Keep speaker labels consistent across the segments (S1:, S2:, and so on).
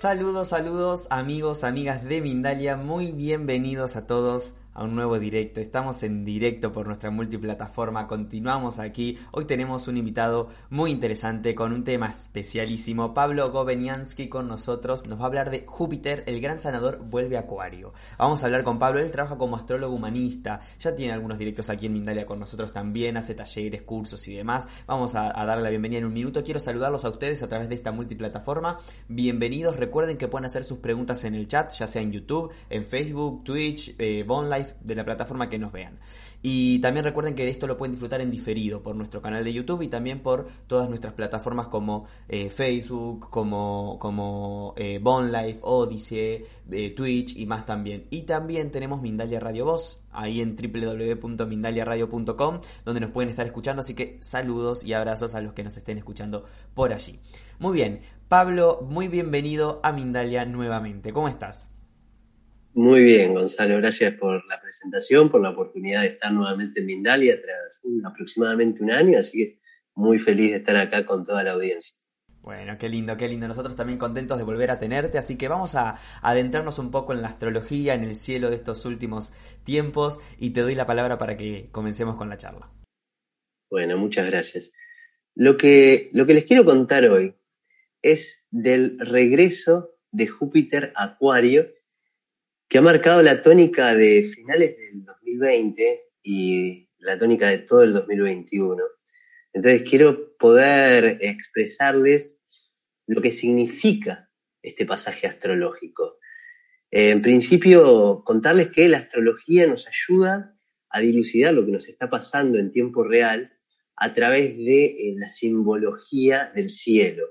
S1: Saludos, saludos amigos, amigas de Mindalia, muy bienvenidos a todos a un nuevo directo. Estamos en directo por nuestra multiplataforma, continuamos aquí. Hoy tenemos un invitado muy interesante con un tema especialísimo. Pablo Gobeniansky con nosotros nos va a hablar de Júpiter, el gran sanador vuelve a Acuario. Vamos a hablar con Pablo, él trabaja como astrólogo humanista, ya tiene algunos directos aquí en Mindalia con nosotros también, hace talleres, cursos y demás. Vamos a, darle la bienvenida en un minuto. Quiero saludarlos a ustedes a través de esta multiplataforma. Bienvenidos, recuerden que pueden hacer sus preguntas en el chat, ya sea en YouTube, en Facebook, Twitch, eh, De la plataforma que nos vean. Y también recuerden que esto lo pueden disfrutar en diferido por nuestro canal de YouTube y también por todas nuestras plataformas como eh, Facebook, como, como eh, Life, Odyssey, eh, Twitch y más también. Y también tenemos Mindalia Radio Voz, ahí en www.mindaliaradio.com, donde nos pueden estar escuchando. Así que saludos y abrazos a los que nos estén escuchando por allí. Muy bien, Pablo, muy bienvenido a Mindalia nuevamente. ¿Cómo estás?
S2: Muy bien, Gonzalo, gracias por la presentación, por la oportunidad de estar nuevamente en Mindalia tras aproximadamente un año, así que muy feliz de estar acá con toda la audiencia.
S1: Bueno, qué lindo, qué lindo. Nosotros también contentos de volver a tenerte, así que vamos a adentrarnos un poco en la astrología, en el cielo de estos últimos tiempos y te doy la palabra para que comencemos con la charla.
S2: Bueno, muchas gracias. Lo que, lo que les quiero contar hoy es del regreso de Júpiter a Acuario, que ha marcado la tónica de finales del 2020 y la tónica de todo el 2021. Entonces quiero poder expresarles lo que significa este pasaje astrológico. Eh, en principio, contarles que la astrología nos ayuda a dilucidar lo que nos está pasando en tiempo real a través de eh, la simbología del cielo.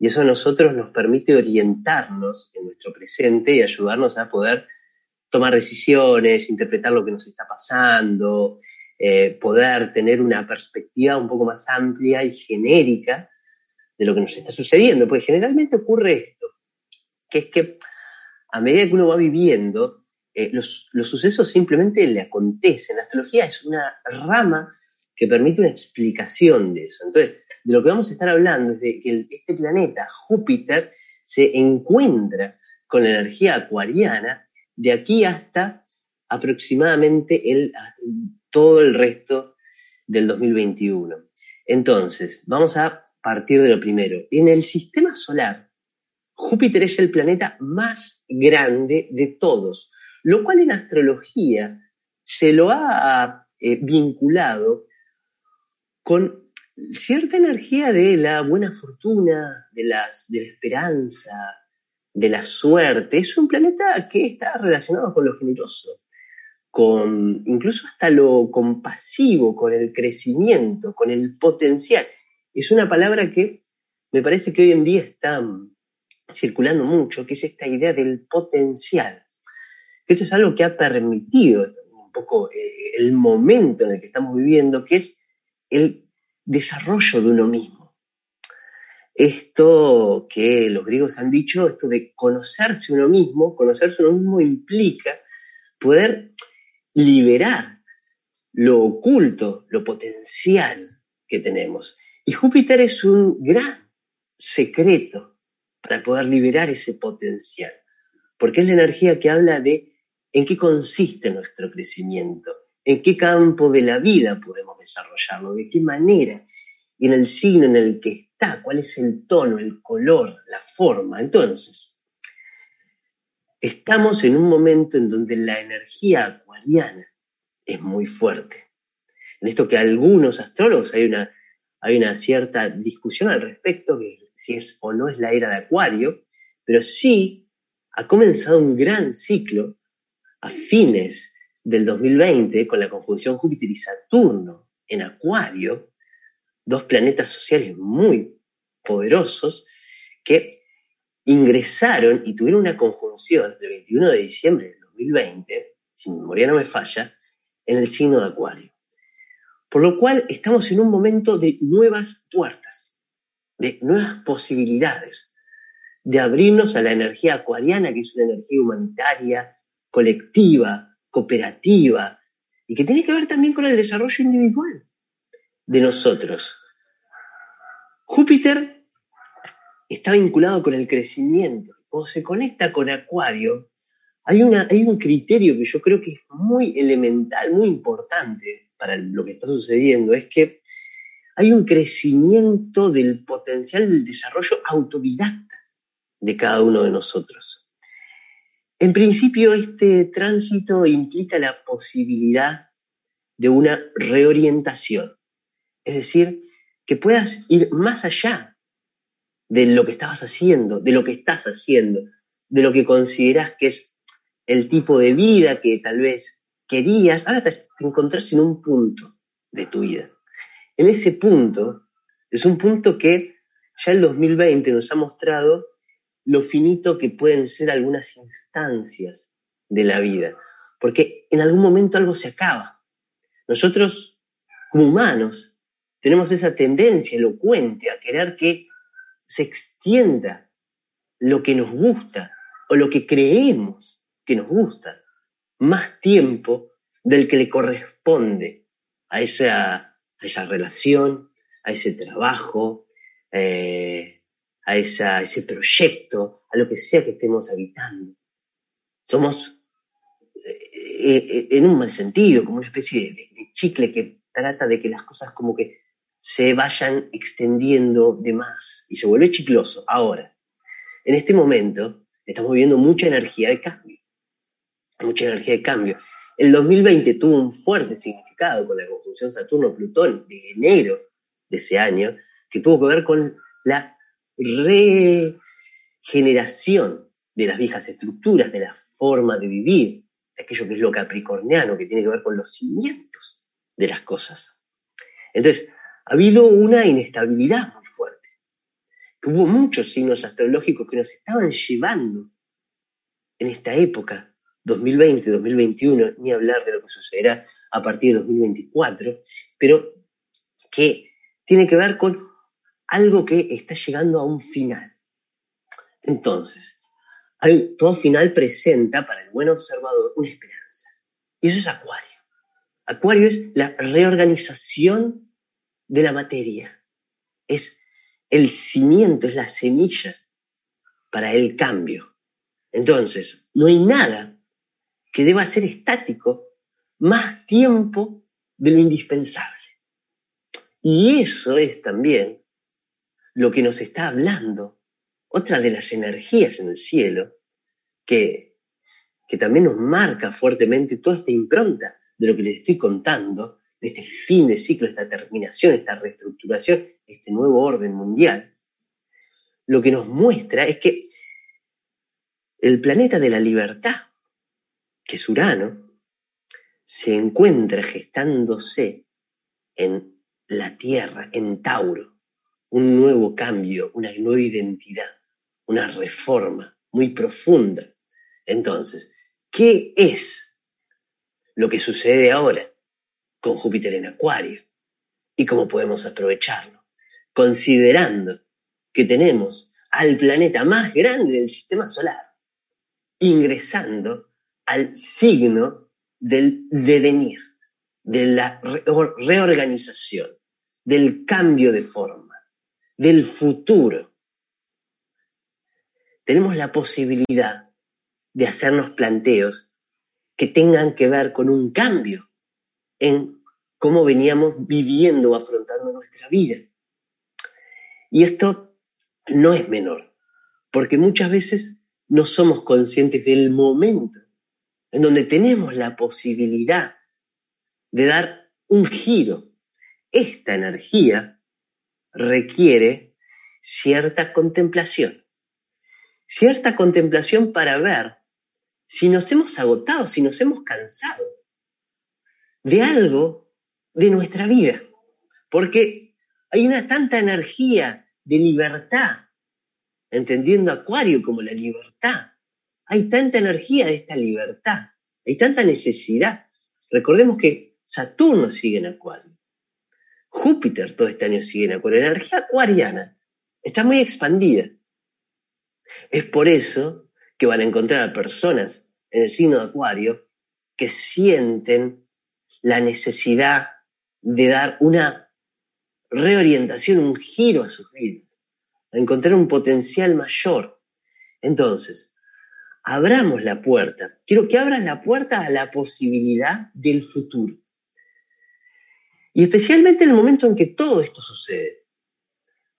S2: Y eso a nosotros nos permite orientarnos en nuestro presente y ayudarnos a poder tomar decisiones, interpretar lo que nos está pasando, eh, poder tener una perspectiva un poco más amplia y genérica de lo que nos está sucediendo. Porque generalmente ocurre esto, que es que a medida que uno va viviendo, eh, los, los sucesos simplemente le acontecen. La astrología es una rama que permite una explicación de eso. Entonces, de lo que vamos a estar hablando es de que este planeta, Júpiter, se encuentra con la energía acuariana de aquí hasta aproximadamente el, todo el resto del 2021. Entonces, vamos a partir de lo primero. En el sistema solar, Júpiter es el planeta más grande de todos, lo cual en astrología se lo ha eh, vinculado con cierta energía de la buena fortuna, de, las, de la esperanza, de la suerte. Es un planeta que está relacionado con lo generoso, con incluso hasta lo compasivo, con el crecimiento, con el potencial. Es una palabra que me parece que hoy en día está circulando mucho, que es esta idea del potencial. Que esto es algo que ha permitido un poco eh, el momento en el que estamos viviendo, que es el desarrollo de uno mismo. Esto que los griegos han dicho, esto de conocerse uno mismo, conocerse uno mismo implica poder liberar lo oculto, lo potencial que tenemos. Y Júpiter es un gran secreto para poder liberar ese potencial, porque es la energía que habla de en qué consiste nuestro crecimiento, en qué campo de la vida podemos desarrollarlo, de qué manera, y en el signo en el que cuál es el tono, el color, la forma. Entonces, estamos en un momento en donde la energía acuariana es muy fuerte. En esto que algunos astrólogos hay una, hay una cierta discusión al respecto, que si es o no es la era de Acuario, pero sí ha comenzado un gran ciclo a fines del 2020 con la conjunción Júpiter y Saturno en Acuario, dos planetas sociales muy poderosos que ingresaron y tuvieron una conjunción el 21 de diciembre del 2020, si mi memoria no me falla, en el signo de Acuario. Por lo cual estamos en un momento de nuevas puertas, de nuevas posibilidades, de abrirnos a la energía acuariana, que es una energía humanitaria, colectiva, cooperativa, y que tiene que ver también con el desarrollo individual de nosotros. Júpiter está vinculado con el crecimiento. Cuando se conecta con Acuario, hay, una, hay un criterio que yo creo que es muy elemental, muy importante para lo que está sucediendo, es que hay un crecimiento del potencial del desarrollo autodidacta de cada uno de nosotros. En principio, este tránsito implica la posibilidad de una reorientación, es decir, que puedas ir más allá de lo que estabas haciendo, de lo que estás haciendo, de lo que consideras que es el tipo de vida que tal vez querías, ahora te encontrás en un punto de tu vida. En ese punto, es un punto que ya el 2020 nos ha mostrado lo finito que pueden ser algunas instancias de la vida, porque en algún momento algo se acaba. Nosotros, como humanos, tenemos esa tendencia elocuente a querer que se extienda lo que nos gusta o lo que creemos que nos gusta más tiempo del que le corresponde a esa, a esa relación, a ese trabajo, eh, a, esa, ese proyecto, a lo que sea que estemos habitando. Somos, eh, eh, en un mal sentido, como una especie de, de, chicle que trata de que las cosas como que se vayan extendiendo de más y se vuelve chicloso. Ahora, en este momento, estamos viviendo mucha energía de cambio. Mucha energía de cambio. El 2020 tuvo un fuerte significado con la conjunción Saturno-Plutón de enero de ese año, que tuvo que ver con la regeneración de las viejas estructuras, de la forma de vivir, de aquello que es lo capricorniano, que tiene que ver con los cimientos de las cosas. Entonces, ha habido una inestabilidad muy fuerte, hubo muchos signos astrológicos que nos estaban llevando en esta época, 2020, 2021, ni hablar de lo que sucederá a partir de 2024, pero que tiene que ver con algo que está llegando a un final. Entonces, todo final presenta para el buen observador una esperanza. Y eso es Acuario. Acuario es la reorganización de la materia. Es el cimiento, es la semilla para el cambio. Entonces, no hay nada que deba ser estático más tiempo de lo indispensable. Y eso es también lo que nos está hablando otra de las energías en el cielo que, que también nos marca fuertemente toda esta impronta de lo que les estoy contando, de este fin de ciclo, esta terminación, esta reestructuración, este nuevo orden mundial, lo que nos muestra es que el planeta de la libertad, que es Urano, se encuentra gestándose en la Tierra, en Tauro, un nuevo cambio, una nueva identidad, una reforma muy profunda. Entonces, ¿qué es lo que sucede ahora con Júpiter en Acuario? ¿Y cómo podemos aprovecharlo? Considerando que tenemos al planeta más grande del sistema solar ingresando al signo del devenir, de la reorganización, del cambio de forma, del futuro. Tenemos la posibilidad de hacernos planteos que tengan que ver con un cambio en cómo veníamos viviendo o afrontando nuestra vida. Y esto no es menor, porque muchas veces no somos conscientes del momento en donde tenemos la posibilidad de dar un giro. Esta energía requiere cierta contemplación. Cierta contemplación para ver si nos hemos agotado, si nos hemos cansado de algo de nuestra vida. Porque hay una tanta energía de libertad entendiendo Acuario como la libertad. Hay tanta energía de esta libertad, hay tanta necesidad. Recordemos que Saturno sigue en Acuario. Júpiter todo este año sigue en Acuario. La energía acuariana está muy expandida. Es por eso que van a encontrar a personas en el signo de Acuario que sienten la necesidad de dar una reorientación, un giro a sus vidas, a encontrar un potencial mayor. Entonces, abramos la puerta. Quiero que abras la puerta a la posibilidad del futuro. Y especialmente en el momento en que todo esto sucede.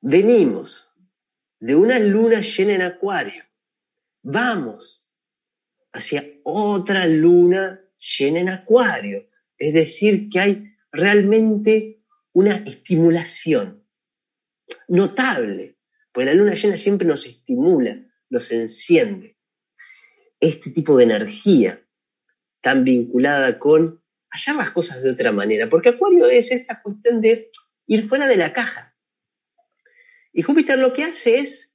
S2: Venimos de una luna llena en acuario. Vamos hacia otra luna llena en acuario. Es decir, que hay realmente una estimulación notable, porque la luna llena siempre nos estimula, nos enciende. Este tipo de energía tan vinculada con hallar las cosas de otra manera, porque Acuario es esta cuestión de ir fuera de la caja. Y Júpiter lo que hace es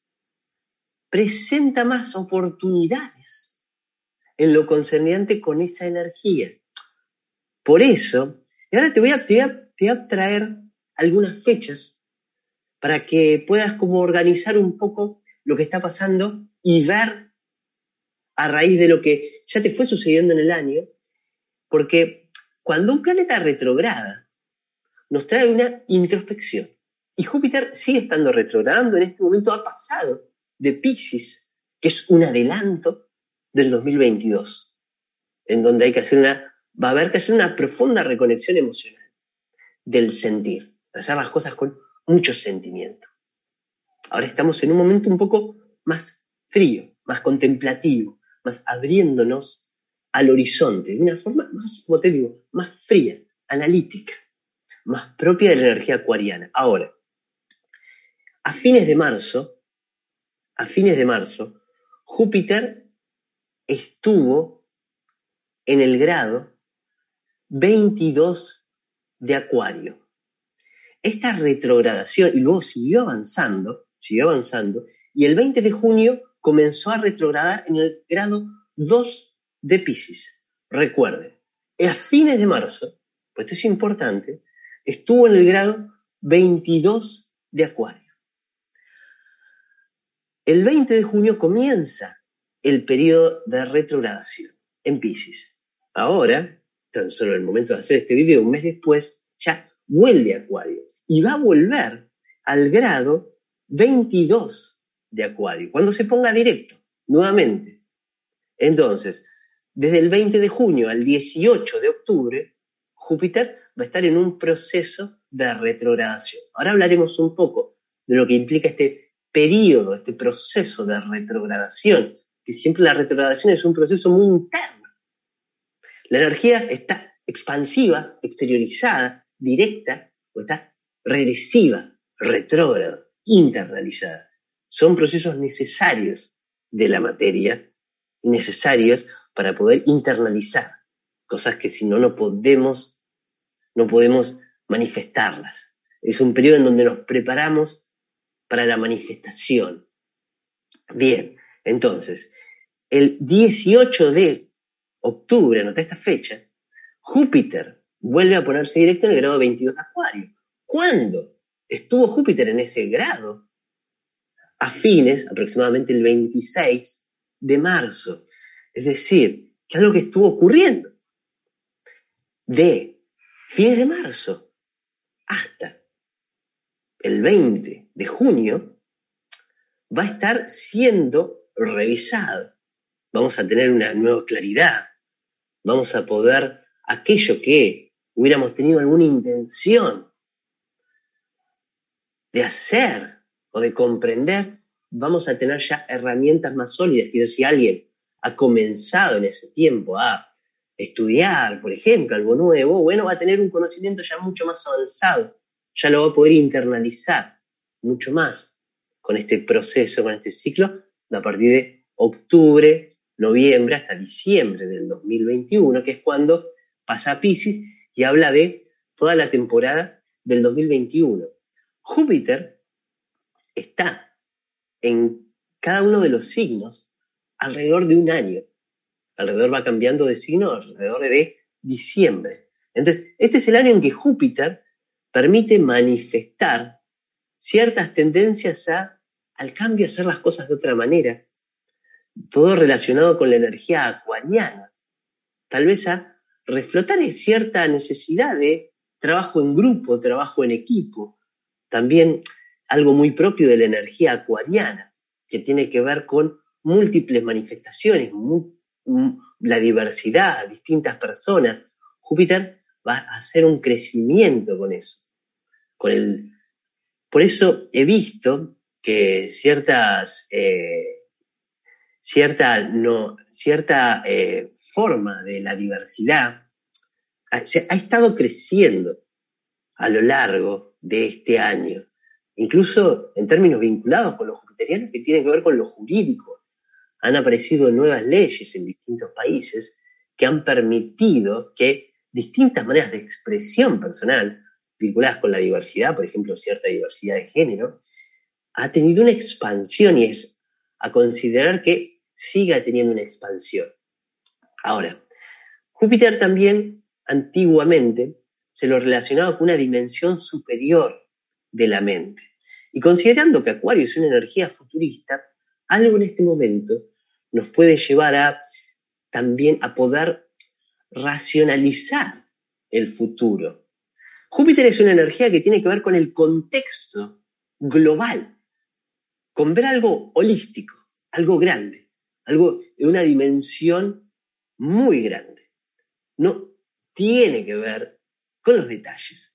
S2: presenta más oportunidades en lo concerniente con esa energía. Por eso, y ahora te voy a, te voy a traer algunas fechas para que puedas como organizar un poco lo que está pasando y ver a raíz de lo que ya te fue sucediendo en el año, porque cuando un planeta retrograda, nos trae una introspección. Y Júpiter sigue estando retrogradando, en este momento ha pasado de Pisces, que es un adelanto del 2022, en donde hay que hacer una, va a haber que hacer una profunda reconexión emocional del sentir, hacer las cosas con mucho sentimiento. Ahora estamos en un momento un poco más frío, más contemplativo, más abriéndonos al horizonte, de una forma más, como te digo, más fría, analítica, más propia de la energía acuariana. Ahora, a fines de marzo, a fines de marzo, Júpiter estuvo en el grado 22 de Acuario. Esta retrogradación, y luego siguió avanzando, siguió avanzando, y el 20 de junio comenzó a retrogradar en el grado 2 de Pisces. Recuerden, a fines de marzo, pues esto es importante, estuvo en el grado 22 de Acuario. El 20 de junio comienza el periodo de retrogradación en Pisces. Ahora, tan solo en el momento de hacer este video, un mes después, ya vuelve Acuario y va a volver al grado 22 de Acuario, cuando se ponga directo, nuevamente. Entonces, desde el 20 de junio al 18 de octubre, Júpiter va a estar en un proceso de retrogradación. Ahora hablaremos un poco de lo que implica este periodo, este proceso de retrogradación, que siempre la retrogradación es un proceso muy interno la energía está expansiva, exteriorizada, directa, o está regresiva, retrógrada, internalizada. Son procesos necesarios de la materia, necesarios para poder internalizar cosas que si no no podemos, no podemos manifestarlas. Es un periodo en donde nos preparamos para la manifestación. Bien, entonces, el 18 de octubre, anota esta fecha, Júpiter vuelve a ponerse directo en el grado 22 de Acuario. ¿Cuándo estuvo Júpiter en ese grado? A fines, aproximadamente el 26 de marzo. Es decir, que es lo que estuvo ocurriendo. De fines de marzo hasta el 20 de junio va a estar siendo revisado. Vamos a tener una nueva claridad, vamos a poder aquello que hubiéramos tenido alguna intención de hacer o de comprender, vamos a tener ya herramientas más sólidas. Quiero si alguien ha comenzado en ese tiempo a estudiar, por ejemplo, algo nuevo, bueno, va a tener un conocimiento ya mucho más avanzado, ya lo va a poder internalizar mucho más con este proceso, con este ciclo, a partir de octubre, noviembre hasta diciembre del 2021, que es cuando pasa a Pisces y habla de toda la temporada del 2021. Júpiter está en cada uno de los signos alrededor de un año. Alrededor va cambiando de signo alrededor de diciembre. Entonces, este es el año en que Júpiter permite manifestar ciertas tendencias a, al cambio, hacer las cosas de otra manera. Todo relacionado con la energía acuariana. Tal vez a reflotar cierta necesidad de trabajo en grupo, trabajo en equipo. También algo muy propio de la energía acuariana, que tiene que ver con múltiples manifestaciones, la diversidad, distintas personas. Júpiter va a hacer un crecimiento con eso. Con el, por eso he visto que ciertas, eh, cierta, no, cierta eh, forma de la diversidad ha, ha estado creciendo a lo largo de este año, incluso en términos vinculados con los jupiterianos que tienen que ver con lo jurídico. Han aparecido nuevas leyes en distintos países que han permitido que distintas maneras de expresión personal vinculadas con la diversidad, por ejemplo, cierta diversidad de género, ha tenido una expansión y es a considerar que siga teniendo una expansión. Ahora, Júpiter también antiguamente se lo relacionaba con una dimensión superior de la mente. Y considerando que Acuario es una energía futurista, algo en este momento nos puede llevar a también a poder racionalizar el futuro. Júpiter es una energía que tiene que ver con el contexto global, con ver algo holístico, algo grande, algo en una dimensión muy grande. No tiene que ver con los detalles.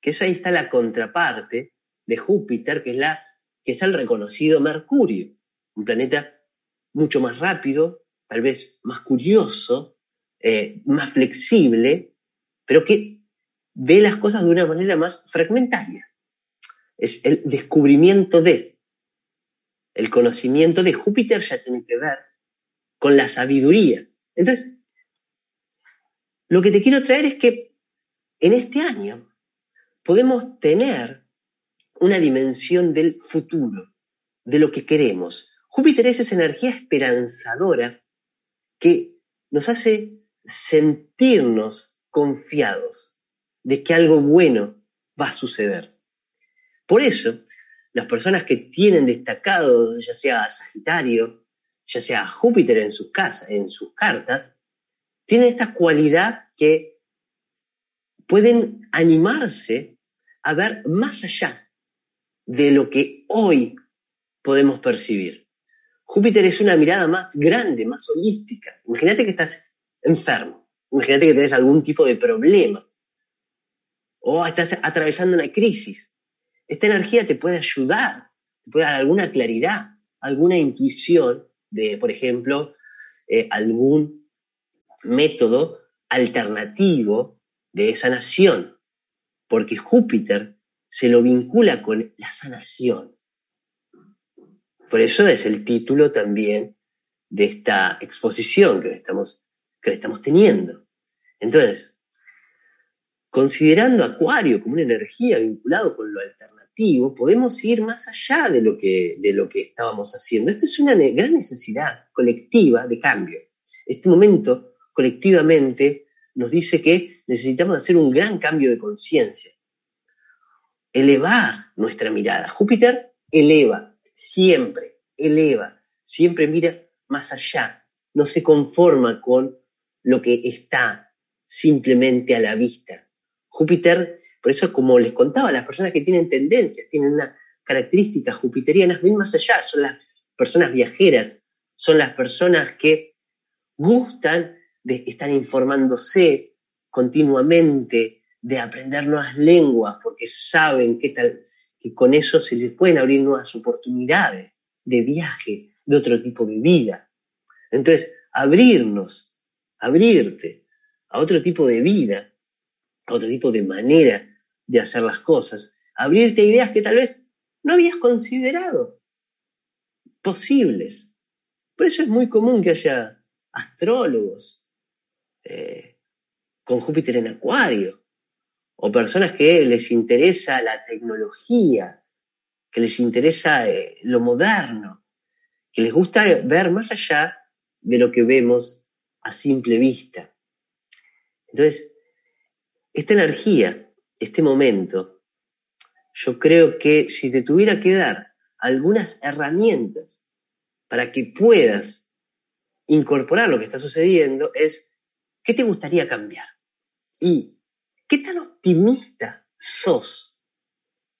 S2: Que ahí está la contraparte de Júpiter, que es, la, que es el reconocido Mercurio, un planeta mucho más rápido, tal vez más curioso, eh, más flexible, pero que ve las cosas de una manera más fragmentaria. Es el descubrimiento de, el conocimiento de Júpiter ya tiene que ver con la sabiduría. Entonces, lo que te quiero traer es que en este año podemos tener una dimensión del futuro, de lo que queremos. Júpiter es esa energía esperanzadora que nos hace sentirnos confiados de que algo bueno va a suceder. Por eso, las personas que tienen destacado, ya sea Sagitario, ya sea Júpiter en sus casas, en sus cartas, tienen esta cualidad que pueden animarse a ver más allá de lo que hoy podemos percibir. Júpiter es una mirada más grande, más holística. Imagínate que estás enfermo, imagínate que tienes algún tipo de problema o estás atravesando una crisis. Esta energía te puede ayudar, te puede dar alguna claridad, alguna intuición de, por ejemplo, eh, algún método alternativo de sanación, porque Júpiter se lo vincula con la sanación. Por eso es el título también de esta exposición que estamos, que estamos teniendo. Entonces, considerando Acuario como una energía vinculada con lo alternativo, podemos ir más allá de lo que, de lo que estábamos haciendo. Esto es una gran necesidad colectiva de cambio. Este momento colectivamente nos dice que necesitamos hacer un gran cambio de conciencia, elevar nuestra mirada. Júpiter eleva, siempre, eleva, siempre mira más allá, no se conforma con lo que está simplemente a la vista. Júpiter, por eso como les contaba, las personas que tienen tendencias, tienen una característica jupiteriana, ven más allá, son las personas viajeras, son las personas que gustan de estar informándose continuamente, de aprender nuevas lenguas, porque saben que, que con eso se les pueden abrir nuevas oportunidades de viaje, de otro tipo de vida. Entonces, abrirnos, abrirte a otro tipo de vida, a otro tipo de manera de hacer las cosas, abrirte ideas que tal vez no habías considerado posibles. Por eso es muy común que haya astrólogos, eh, con Júpiter en Acuario, o personas que les interesa la tecnología, que les interesa eh, lo moderno, que les gusta ver más allá de lo que vemos a simple vista. Entonces, esta energía, este momento, yo creo que si te tuviera que dar algunas herramientas para que puedas incorporar lo que está sucediendo, es ¿qué te gustaría cambiar? ¿Y qué tan optimista sos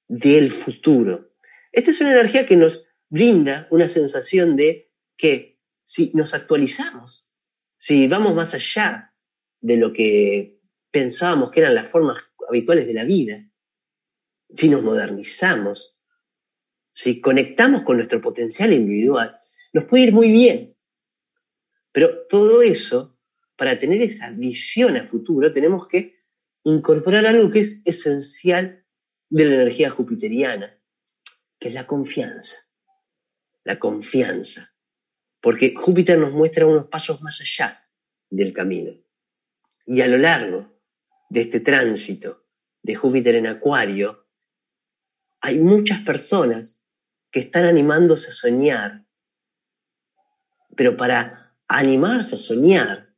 S2: del futuro? Esta es una energía que nos brinda una sensación de que si nos actualizamos, si vamos más allá de lo que pensábamos que eran las formas habituales de la vida, si nos modernizamos, si conectamos con nuestro potencial individual, nos puede ir muy bien. Pero todo eso, para tener esa visión a futuro, tenemos que incorporar algo que es esencial de la energía jupiteriana, que es la confianza. La confianza. Porque Júpiter nos muestra unos pasos más allá del camino. Y a lo largo de este tránsito de Júpiter en Acuario, hay muchas personas que están animándose a soñar, pero para animarse a soñar,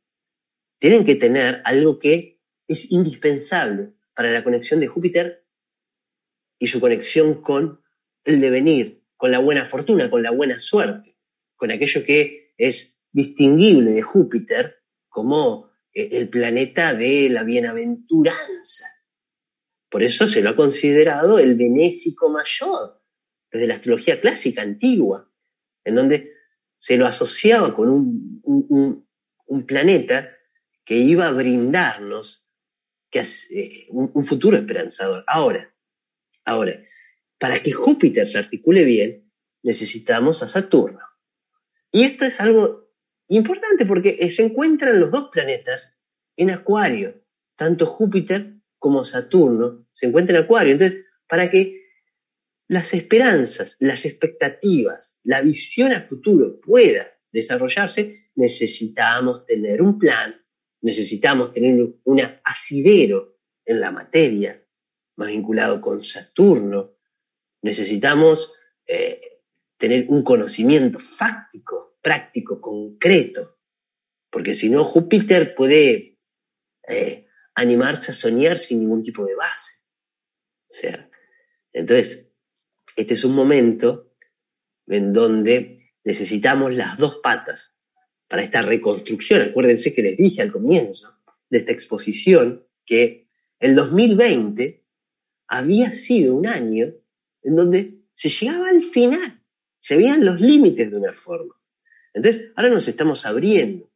S2: tienen que tener algo que es indispensable para la conexión de Júpiter y su conexión con el devenir, con la buena fortuna, con la buena suerte, con aquello que es distinguible de Júpiter como el planeta de la bienaventuranza. Por eso se lo ha considerado el benéfico mayor desde la astrología clásica antigua, en donde se lo asociaba con un, un, planeta que iba a brindarnos que, eh, un, futuro esperanzador. Ahora, ahora, para que Júpiter se articule bien, necesitamos a Saturno. Y esto es algo Importante porque eh, se encuentran los dos planetas en Acuario, tanto Júpiter como Saturno se encuentran en Acuario. Entonces, para que las esperanzas, las expectativas, la visión a futuro pueda desarrollarse, necesitamos tener un plan, necesitamos tener un asidero en la materia, más vinculado con Saturno, necesitamos eh, tener un conocimiento fáctico práctico, concreto, porque si no, Júpiter puede eh, animarse a soñar sin ningún tipo de base. O sea, entonces, este es un momento en donde necesitamos las dos patas para esta reconstrucción. Acuérdense que les dije al comienzo de esta exposición que el 2020 había sido un año en donde se llegaba al final, se veían los límites de una forma. Entonces, ahora nos estamos abriendo.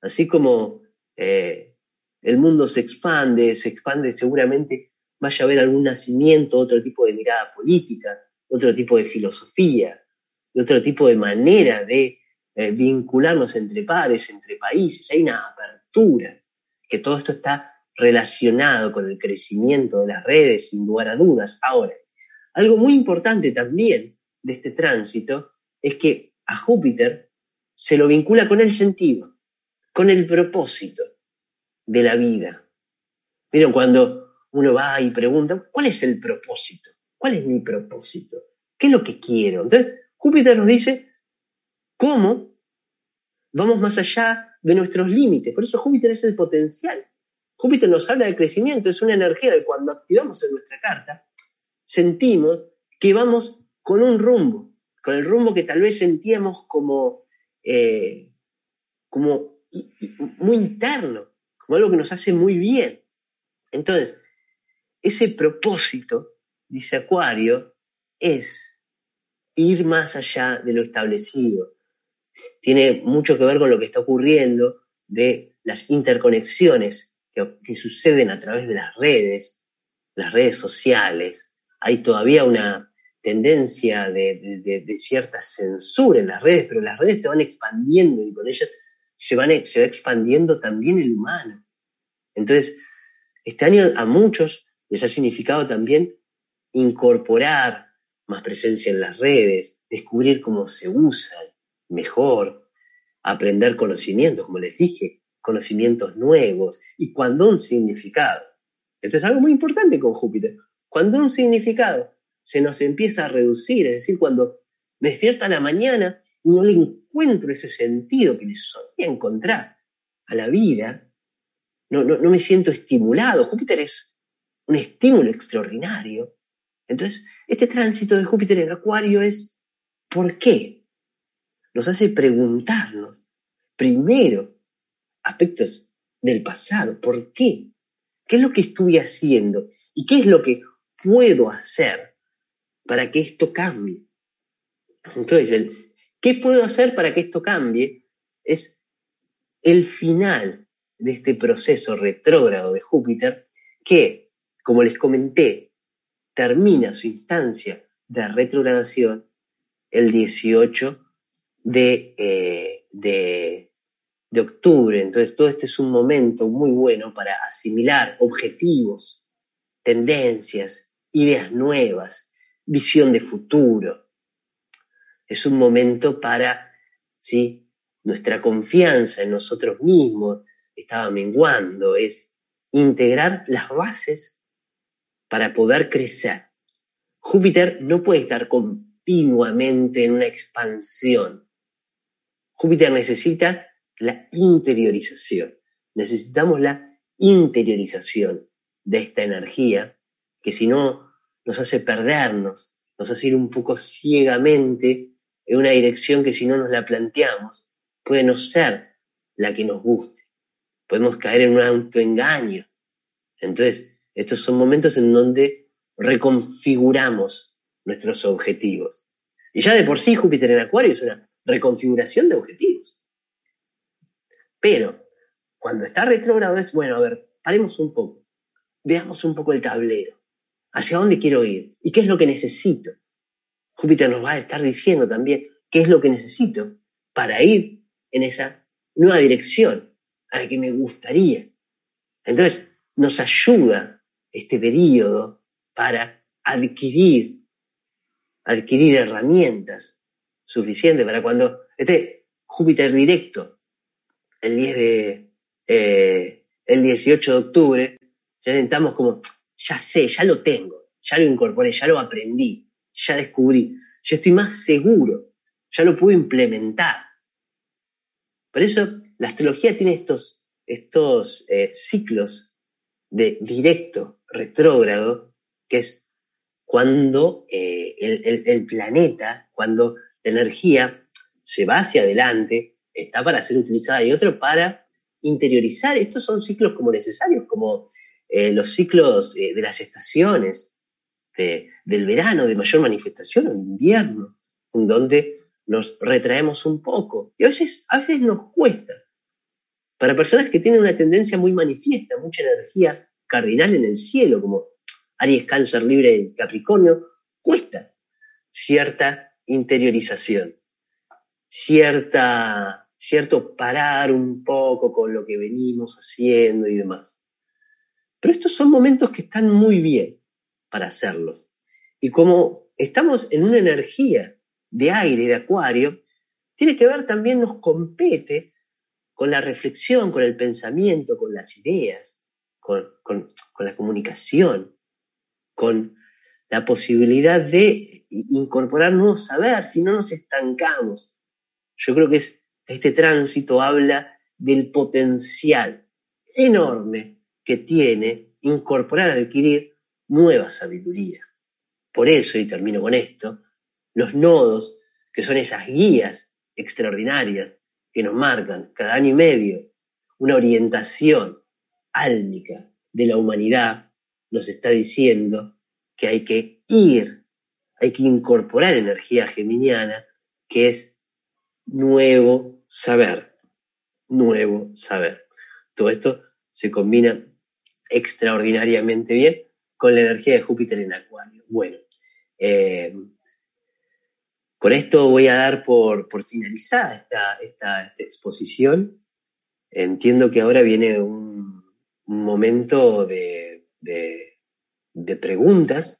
S2: Así como eh, el mundo se expande, se expande seguramente vaya a haber algún nacimiento, otro tipo de mirada política, otro tipo de filosofía, otro tipo de manera de eh, vincularnos entre pares, entre países. Hay una apertura, que todo esto está relacionado con el crecimiento de las redes, sin lugar a dudas. Ahora, algo muy importante también de este tránsito es que a Júpiter se lo vincula con el sentido, con el propósito de la vida. Miren, cuando uno va y pregunta, ¿cuál es el propósito? ¿Cuál es mi propósito? ¿Qué es lo que quiero? Entonces, Júpiter nos dice, ¿cómo vamos más allá de nuestros límites? Por eso Júpiter es el potencial. Júpiter nos habla de crecimiento, es una energía que cuando activamos en nuestra carta, sentimos que vamos con un rumbo, con el rumbo que tal vez sentíamos como eh, como muy interno, como algo que nos hace muy bien. Entonces, ese propósito, dice Acuario, es ir más allá de lo establecido. Tiene mucho que ver con lo que está ocurriendo de las interconexiones que, que suceden a través de las redes, las redes sociales. Hay todavía una, tendencia de, cierta censura en las redes, pero las redes se van expandiendo y con ellas se, van, se va expandiendo también el humano. Entonces, este año a muchos les ha significado también incorporar más presencia en las redes, descubrir cómo se usan mejor, aprender conocimientos, como les dije, conocimientos nuevos y cuando un significado. Esto es algo muy importante con Júpiter. Cuando un significado se nos empieza a reducir, es decir, cuando me despierta la mañana no le encuentro ese sentido que le solía encontrar a la vida, no, no, no me siento estimulado. Júpiter es un estímulo extraordinario. Entonces, este tránsito de Júpiter en Acuario es ¿por qué? Nos hace preguntarnos, primero, aspectos del pasado, ¿por qué? ¿Qué es lo que estuve haciendo? ¿Y qué es lo que puedo hacer para que esto cambie? Entonces, ¿qué puedo hacer para que esto cambie? Es el final de este proceso retrógrado de Júpiter que, como les comenté, termina su instancia de retrogradación el 18 de, eh, de, de octubre. Entonces, todo este es un momento muy bueno para asimilar objetivos, tendencias, ideas nuevas, visión de futuro. Es un momento para, ¿sí? Nuestra confianza en nosotros mismos estaba menguando, es integrar las bases para poder crecer. Júpiter no puede estar continuamente en una expansión. Júpiter necesita la interiorización. Necesitamos la interiorización de esta energía que si no nos hace perdernos, nos hace ir un poco ciegamente en una dirección que si no nos la planteamos puede no ser la que nos guste. Podemos caer en un autoengaño. Entonces, estos son momentos en donde reconfiguramos nuestros objetivos. Y ya de por sí Júpiter en Acuario es una reconfiguración de objetivos. Pero cuando está retrógrado es, bueno, a ver, paremos un poco, veamos un poco el tablero, hacia dónde quiero ir y qué es lo que necesito. Júpiter nos va a estar diciendo también qué es lo que necesito para ir en esa nueva dirección a la que me gustaría. Entonces, nos ayuda este periodo para adquirir, adquirir herramientas suficientes para cuando esté Júpiter directo el 10 de, eh, el 18 de octubre, ya estamos como, ya sé, ya lo tengo, ya lo incorporé, ya lo aprendí, ya descubrí, ya estoy más seguro, ya lo puedo implementar. Por eso la astrología tiene estos, estos eh, ciclos de directo, retrógrado, que es cuando eh, el, el planeta, cuando la energía se va hacia adelante, está para ser utilizada y otro para interiorizar. Estos son ciclos como necesarios, como eh, los ciclos eh, de las estaciones, del verano, de mayor manifestación, o el invierno, en donde nos retraemos un poco. Y a veces, a veces nos cuesta. Para personas que tienen una tendencia muy manifiesta, mucha energía cardinal en el cielo, como Aries, Cáncer, Libre, Capricornio, cuesta cierta interiorización, cierta ¿cierto? Parar un poco con lo que venimos haciendo y demás. Pero estos son momentos que están muy bien para hacerlos. Y como estamos en una energía de aire, de acuario, tiene que ver también, nos compete con la reflexión, con el pensamiento, con las ideas, con, con la comunicación, con la posibilidad de incorporar nuevos saber, si no nos estancamos. Yo creo que es este tránsito habla del potencial enorme que tiene incorporar, adquirir nueva sabiduría. Por eso, y termino con esto, los nodos, que son esas guías extraordinarias que nos marcan cada año y medio una orientación álmica de la humanidad, nos está diciendo que hay que ir, hay que incorporar energía geminiana, que es nuevo saber, nuevo saber. Todo esto se combina extraordinariamente bien con la energía de Júpiter en Acuario. Bueno, eh, con esto voy a dar por, por finalizada esta, esta, exposición. Entiendo que ahora viene un, momento de, de, preguntas,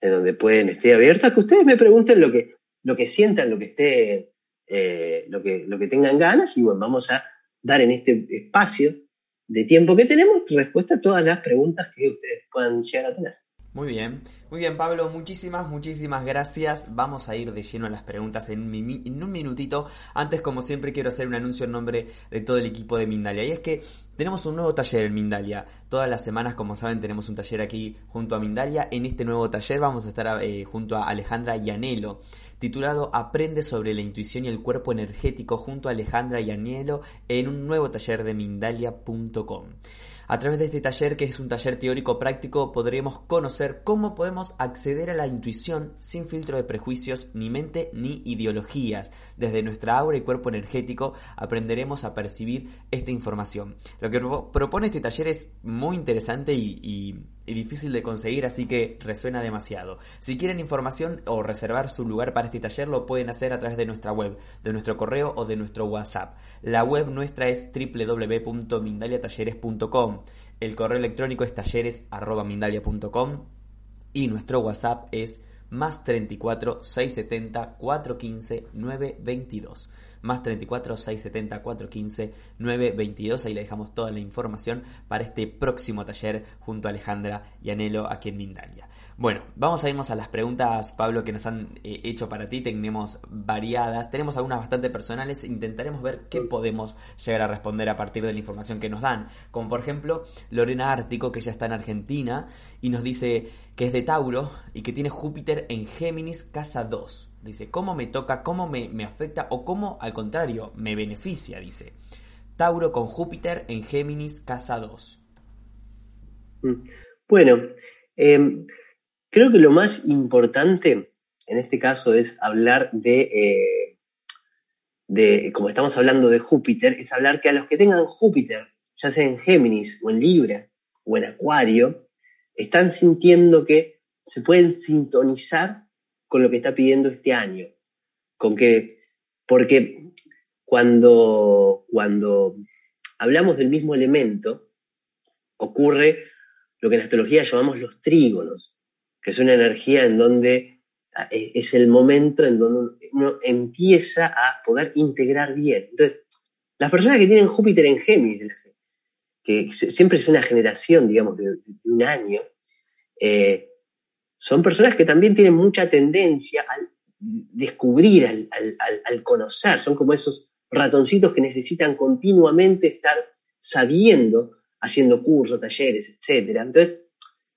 S2: en donde pueden estar abiertas, que ustedes me pregunten lo que, lo que sientan, lo que esté eh, lo, que, lo que tengan ganas y bueno, vamos a dar en este espacio de tiempo que tenemos respuesta a todas las preguntas que ustedes puedan llegar a tener.
S1: Muy bien, muy bien Pablo, muchísimas, muchísimas gracias. Vamos a ir de lleno a las preguntas en, en un minutito. Antes, como siempre, quiero hacer un anuncio en nombre de todo el equipo de Mindalia. Y es que tenemos un nuevo taller en Mindalia. Todas las semanas, como saben, tenemos un taller aquí junto a Mindalia. En este nuevo taller vamos a estar eh, junto a Alejandra Yanelo, titulado Aprende sobre la intuición y el cuerpo energético junto a Alejandra Yanelo en un nuevo taller de Mindalia.com. A través de este taller, que es un taller teórico práctico, podremos conocer cómo podemos acceder a la intuición sin filtro de prejuicios, ni mente, ni ideologías. Desde nuestra aura y cuerpo energético aprenderemos a percibir esta información. Lo que pro- propone este taller es muy interesante y, y- y difícil de conseguir, así que resuena demasiado. Si quieren información o reservar su lugar para este taller, lo pueden hacer a través de nuestra web, de nuestro correo o de nuestro WhatsApp. La web nuestra es www.mindaliatalleres.com. El correo electrónico es talleres.mindalia.com y nuestro WhatsApp es más 34 670 415 922. Más 34 670 415 922. Ahí le dejamos toda la información para este próximo taller junto a Alejandra y Anelo aquí en Mindalia. Bueno, vamos a irnos a las preguntas, Pablo, que nos han eh, hecho para ti. Tenemos variadas, tenemos algunas bastante personales. Intentaremos ver qué podemos llegar a responder a partir de la información que nos dan. Como por ejemplo, Lorena Ártico, que ya está en Argentina y nos dice que es de Tauro y que tiene Júpiter en Géminis, casa 2. Dice, ¿cómo me toca, cómo me, me afecta o cómo, al contrario, me beneficia? Dice, Tauro con Júpiter en Géminis, casa 2.
S2: Mm. Bueno, eh, creo que lo más importante en este caso es hablar de, eh, de, como estamos hablando de Júpiter, es hablar que a los que tengan Júpiter, ya sea en Géminis o en Libra o en Acuario, están sintiendo que se pueden sintonizar con lo que está pidiendo este año. Con que, porque cuando, cuando hablamos del mismo elemento, ocurre lo que en astrología llamamos los trígonos, que es una energía en donde ah, e- es el momento en donde uno empieza a poder integrar bien. Entonces, las personas que tienen Júpiter en Géminis, que siempre es una generación, digamos, de, de un año, eh, son personas que también tienen mucha tendencia al descubrir, al, al- al- conocer, son como esos ratoncitos que necesitan continuamente estar sabiendo, haciendo cursos, talleres, etc. Entonces,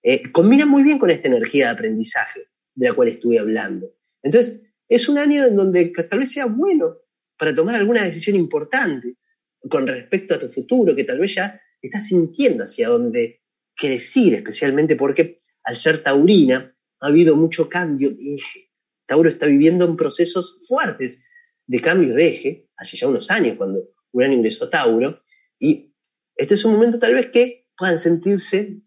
S2: eh, combina muy bien con esta energía de aprendizaje de la cual estuve hablando. Entonces, es un año en donde tal vez sea bueno para tomar alguna decisión importante con respecto a tu futuro, que tal vez ya estás sintiendo hacia dónde quieres ir, especialmente porque al ser taurina ha habido mucho cambio de eje. Tauro está viviendo en procesos fuertes de cambio de eje, hace ya unos años cuando Urano ingresó a Tauro, y este es un momento tal vez que puedan sentirse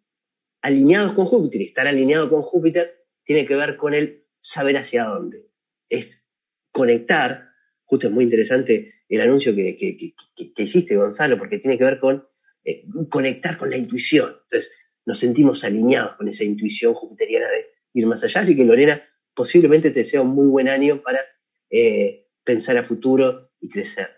S2: alineados con Júpiter, estar alineado con Júpiter tiene que ver con el saber hacia dónde. Es conectar, justo es muy interesante el anuncio que- que- que hiciste, Gonzalo, porque tiene que ver con eh, conectar con la intuición. Entonces, nos sentimos alineados con esa intuición jupiteriana de ir más allá. Así que, Lorena, posiblemente te sea un muy buen año para eh, pensar a futuro y crecer.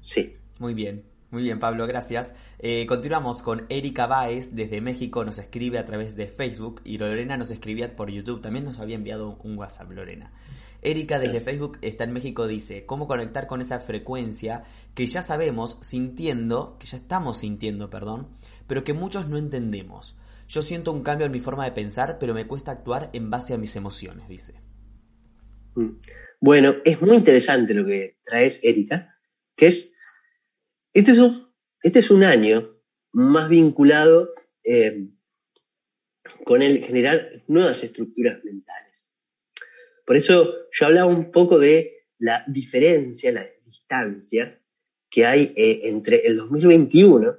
S2: Sí.
S1: Muy bien, muy bien Pablo, gracias. Eh, continuamos con Erika Baez desde México, nos escribe a través de Facebook y Lorena nos escribía por YouTube, también nos había enviado un WhatsApp Lorena. Erika desde Facebook está en México, dice, ¿cómo conectar con esa frecuencia que ya sabemos sintiendo, que ya estamos sintiendo, perdón, pero que muchos no entendemos? Yo siento un cambio en mi forma de pensar, pero me cuesta actuar en base a mis emociones, dice.
S2: Mm. Bueno, es muy interesante lo que traes, Erika, que es, este es un, este es un año más vinculado eh, con el generar nuevas estructuras mentales. Por eso yo hablaba un poco de la diferencia, la distancia que hay eh, entre el 2021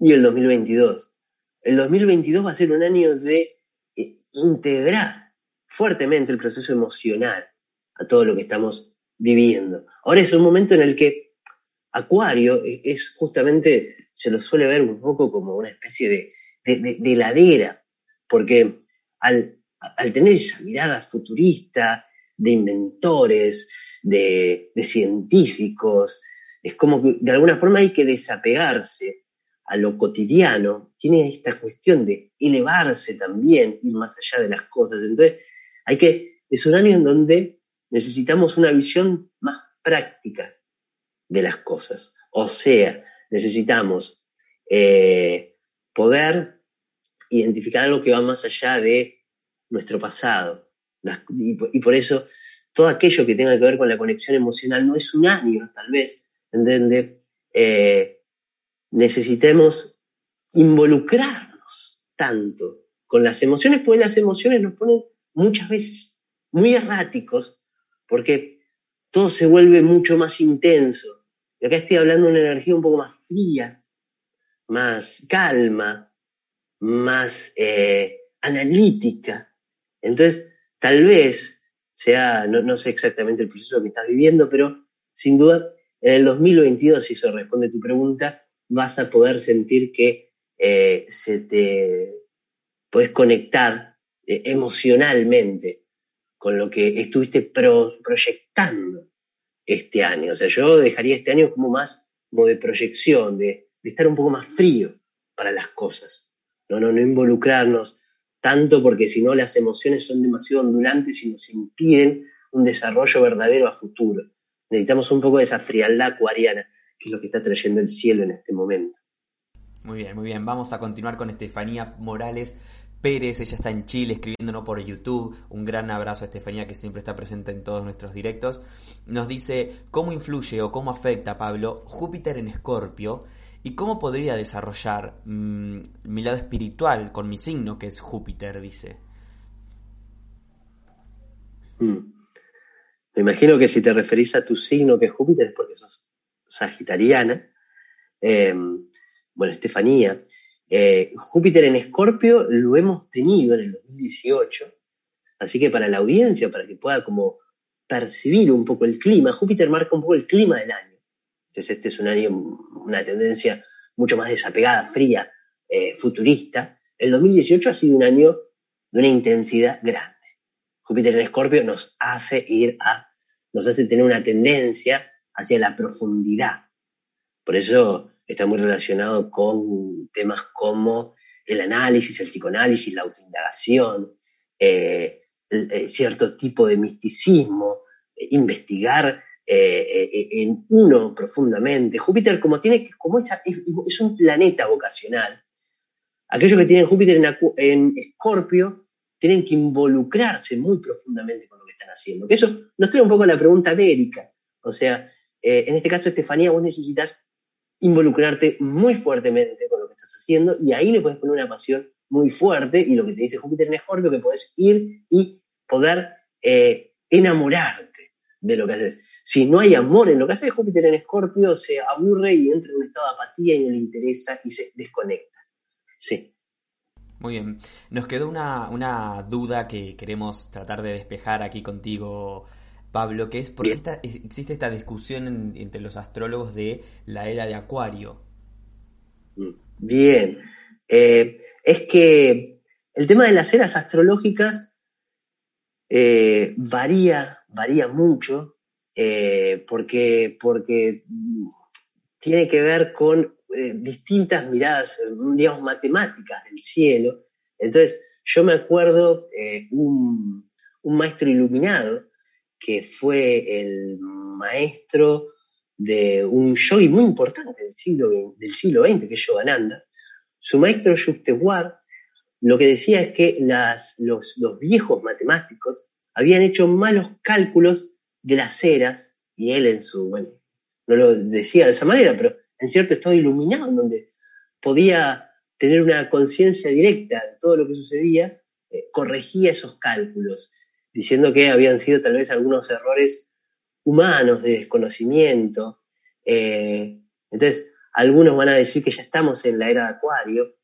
S2: y el 2022. El 2022 va a ser un año de eh, integrar fuertemente el proceso emocional a todo lo que estamos viviendo. Ahora es un momento en el que Acuario e- es justamente, se lo suele ver un poco como una especie de, de, de- de heladera, porque al, al tener esa mirada futurista de inventores, de, de científicos, es como que de alguna forma hay que desapegarse a lo cotidiano, tiene esta cuestión de elevarse también, ir más allá de las cosas. Entonces, hay que, es un año en donde necesitamos una visión más práctica de las cosas. O sea, necesitamos eh, poder identificar algo que va más allá de nuestro pasado. y, por eso todo aquello que tenga que ver con la conexión emocional no es un año, tal vez, en donde eh, necesitemos involucrarnos tanto con las emociones, pues las emociones nos ponen muchas veces muy erráticos, porque todo se vuelve mucho más intenso. Y acá estoy hablando de una energía un poco más fría, más calma, más eh, analítica. Entonces, tal vez sea, no, no, sé exactamente el proceso que estás viviendo, pero sin duda en el 2022, si eso responde tu pregunta, vas a poder sentir que eh, se te puedes conectar eh, emocionalmente con lo que estuviste proyectando este año. O sea, yo dejaría este año como más como de proyección, de, estar un poco más frío para las cosas. No, no, no involucrarnos tanto porque si no las emociones son demasiado ondulantes y nos impiden un desarrollo verdadero a futuro. Necesitamos un poco de esa frialdad acuariana que es lo que está trayendo el cielo en este momento.
S1: Muy bien, muy bien. Vamos a continuar con Estefanía Morales Pérez, ella está en Chile escribiéndonos por YouTube. Un gran abrazo a Estefanía que siempre está presente en todos nuestros directos. Nos dice cómo influye o cómo afecta, Pablo, Júpiter en Escorpio y cómo podría desarrollar mm, mi lado espiritual con mi signo que es Júpiter, dice.
S2: Hmm. Me imagino que si te referís a tu signo que es Júpiter es porque sos sagitariana. Eh, bueno, Estefanía. Eh, Júpiter en Escorpio lo hemos tenido en el 2018, así que para la audiencia, para que pueda como percibir un poco el clima, Júpiter marca un poco el clima del año. Entonces este es un año, una tendencia mucho más desapegada, fría, eh, futurista. El 2018 ha sido un año de una intensidad grande. Júpiter en Escorpio nos hace ir a, nos hace tener una tendencia hacia la profundidad. Por eso está muy relacionado con temas como el análisis, el psicoanálisis, la autoindagación, eh, eh, cierto tipo de misticismo, eh, investigar en uno profundamente. Júpiter, como tiene, como es, un planeta vocacional, aquellos que tienen Júpiter en, Escorpio tienen que involucrarse muy profundamente con lo que están haciendo. Que eso nos trae un poco la pregunta de Erika. O sea, eh, en este caso, Estefanía, vos necesitas involucrarte muy fuertemente con lo que estás haciendo y ahí le puedes poner una pasión muy fuerte y lo que te dice Júpiter en Escorpio, que puedes ir y poder eh, enamorarte de lo que haces. Si no hay amor en lo que haces, Júpiter en Escorpio se aburre y entra en un estado de apatía y no le interesa y se desconecta. Sí.
S1: Muy bien. Nos quedó una, una duda que queremos tratar de despejar aquí contigo, Pablo, que es por qué existe esta discusión entre los astrólogos de la era de Acuario.
S2: Bien, eh, es que el tema de las eras astrológicas eh, varía, varía mucho, eh, porque, porque tiene que ver con distintas miradas, digamos, matemáticas del cielo. Entonces, yo me acuerdo un, un maestro iluminado, que fue el maestro de un yogi muy importante del siglo, del siglo XX, que es Yogananda. Su maestro Yukteswar lo que decía es que los, los, viejos matemáticos habían hecho malos cálculos de las eras, y él en su, bueno, no lo decía de esa manera, pero en cierto estado iluminado, en donde podía tener una conciencia directa de todo lo que sucedía, eh, corregía esos cálculos diciendo que habían sido tal vez algunos errores humanos de desconocimiento. Eh, entonces, algunos van a decir que ya estamos en la era de Acuario,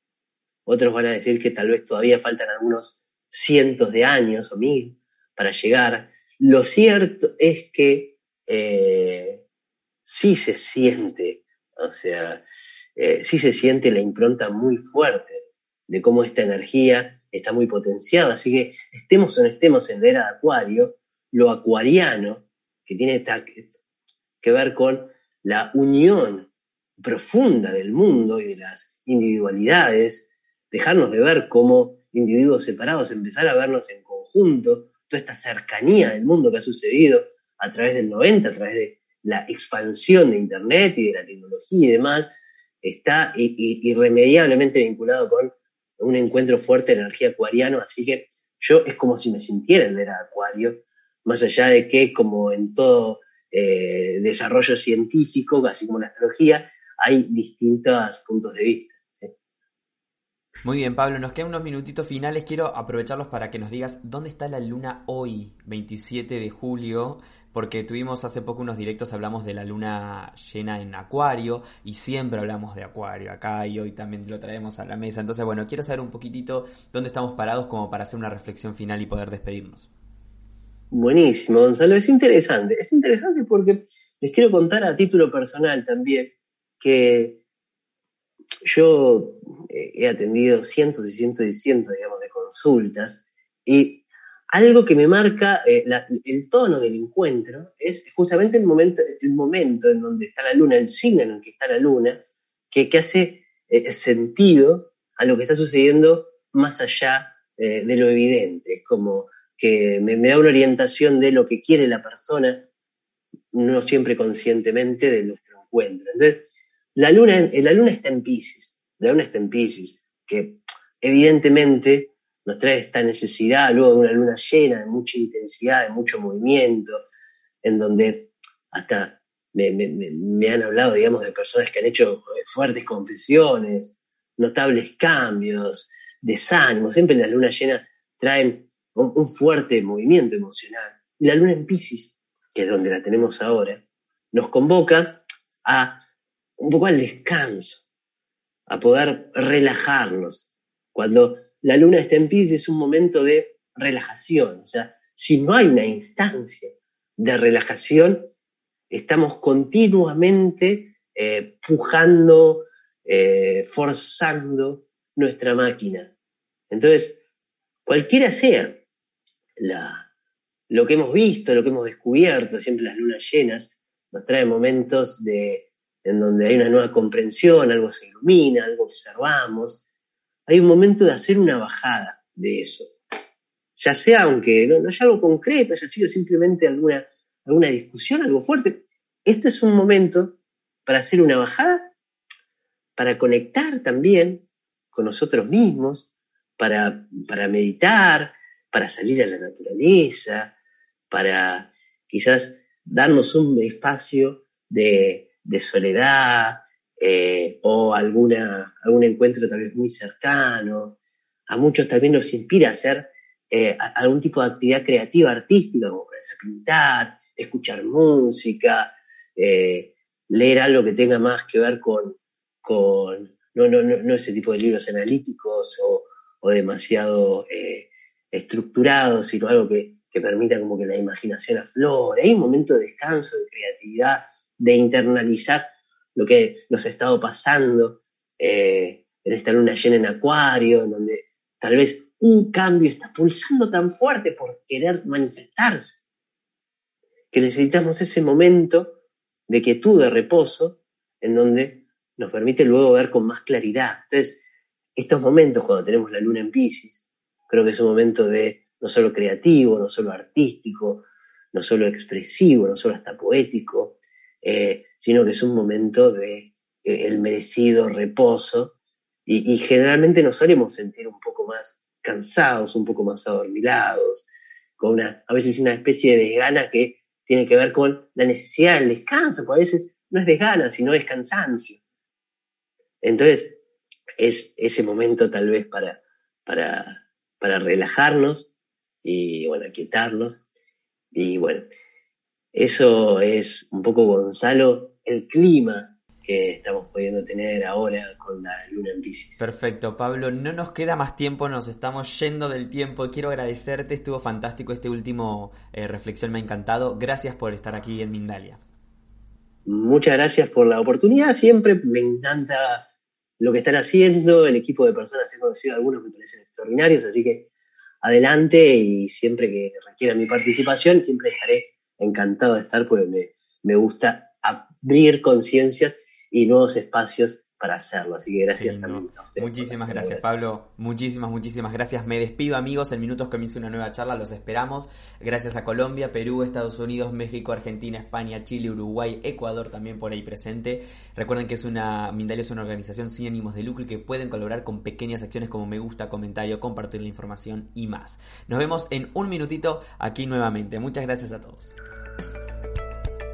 S2: otros van a decir que tal vez todavía faltan algunos cientos de años o mil para llegar. Lo cierto es que eh, sí se siente, o sea, eh, sí se siente la impronta muy fuerte de cómo esta energía está muy potenciado. Así que estemos o no estemos en la era de Acuario, lo acuariano, que tiene que ver con la unión profunda del mundo y de las individualidades, dejarnos de ver como individuos separados, empezar a vernos en conjunto, toda esta cercanía del mundo que ha sucedido a través del 90, a través de la expansión de Internet y de la tecnología y demás, está irremediablemente vinculado con un encuentro fuerte de energía acuariano, así que yo es como si me sintiera en era acuario, más allá de que como en todo eh, desarrollo científico, así como en la astrología, hay distintos puntos de vista.
S1: Muy bien, Pablo, nos quedan unos minutitos finales. Quiero aprovecharlos para que nos digas dónde está la luna hoy, 27 de julio, porque tuvimos hace poco unos directos, hablamos de la luna llena en Acuario y siempre hablamos de Acuario acá y hoy también lo traemos a la mesa. Entonces, bueno, quiero saber un poquitito dónde estamos parados como para hacer una reflexión final y poder despedirnos.
S2: Buenísimo, Gonzalo, es interesante. Es interesante porque les quiero contar a título personal también que yo he atendido cientos y cientos y cientos, digamos, de consultas y algo que me marca eh, el tono del encuentro es justamente el momento, el momento en donde está la luna, el signo en el que está la luna, que, hace eh, sentido a lo que está sucediendo más allá de lo evidente. Es como que me, me, da una orientación de lo que quiere la persona, no siempre conscientemente de nuestro encuentro. Entonces, la luna, la luna está en Pisces, la luna está en Pisces, que evidentemente nos trae esta necesidad luego de una luna llena, de mucha intensidad, de mucho movimiento, en donde hasta me, han hablado, digamos, de personas que han hecho eh, fuertes confesiones, notables cambios, desánimo. Siempre las lunas llenas traen un, fuerte movimiento emocional. Y la luna en Pisces, que es donde la tenemos ahora, nos convoca a un poco al descanso, a poder relajarnos. Cuando la luna está en es un momento de relajación. O sea, si no hay una instancia de relajación, estamos continuamente eh, pujando, eh, forzando nuestra máquina. Entonces, cualquiera sea la, lo que hemos visto, lo que hemos descubierto, siempre las lunas llenas, nos trae momentos de en donde hay una nueva comprensión, algo se ilumina, algo observamos. Hay un momento de hacer una bajada de eso. Ya sea, aunque no, haya algo concreto, haya sido simplemente alguna, alguna discusión, algo fuerte, este es un momento para hacer una bajada, para conectar también con nosotros mismos, para, para meditar, para salir a la naturaleza, para quizás darnos un espacio de, de soledad eh, o alguna, algún encuentro tal vez muy cercano. A muchos también nos inspira a hacer eh, algún tipo de actividad creativa, artística, como para pintar, escuchar música, eh, leer algo que tenga más que ver con, con no, no, no, ese tipo de libros analíticos o, o demasiado estructurados, sino algo que, que permita como que la imaginación aflore. Hay un momento de descanso, de creatividad, de internalizar lo que nos ha estado pasando eh, en esta luna llena en Acuario, en donde tal vez un cambio está pulsando tan fuerte por querer manifestarse, que necesitamos ese momento de quietud, de reposo, en donde nos permite luego ver con más claridad. Entonces, estos momentos cuando tenemos la luna en Pisces, creo que es un momento de no solo creativo, no solo artístico, no solo expresivo, no solo hasta poético, eh, sino que es un momento de el merecido reposo y, generalmente nos solemos sentir un poco más cansados, un poco más adormilados, con una, a veces una especie de desgana que tiene que ver con la necesidad del descanso, porque a veces no es desgana, sino es cansancio. Entonces, es ese momento tal vez para, para, para relajarnos y, bueno, quietarnos. Y bueno, eso es un poco, Gonzalo, el clima que estamos pudiendo tener ahora con la luna en Pisces.
S1: Perfecto, Pablo. No nos queda más tiempo, nos estamos yendo del tiempo. Quiero agradecerte, estuvo fantástico este último eh, reflexión, me ha encantado. Gracias por estar aquí en Mindalia.
S2: Muchas gracias por la oportunidad, siempre me encanta lo que están haciendo, el equipo de personas, he conocido algunos me parecen extraordinarios, así que adelante y siempre que requieran mi participación, siempre estaré encantado de estar porque me, me gusta abrir conciencias y nuevos espacios para hacerlo. Así que gracias también
S1: a ustedes. Muchísimas gracias, Pablo. Muchísimas, muchísimas gracias. Me despido, amigos. En minutos comienza una nueva charla. Los esperamos. Gracias a Colombia, Perú, Estados Unidos, México, Argentina, España, Chile, Uruguay, Ecuador también por ahí presente. Recuerden que es una Mindalia es una organización sin ánimos de lucro y que pueden colaborar con pequeñas acciones como me gusta, comentario, compartir la información y más. Nos vemos en un minutito aquí nuevamente. Muchas gracias a todos.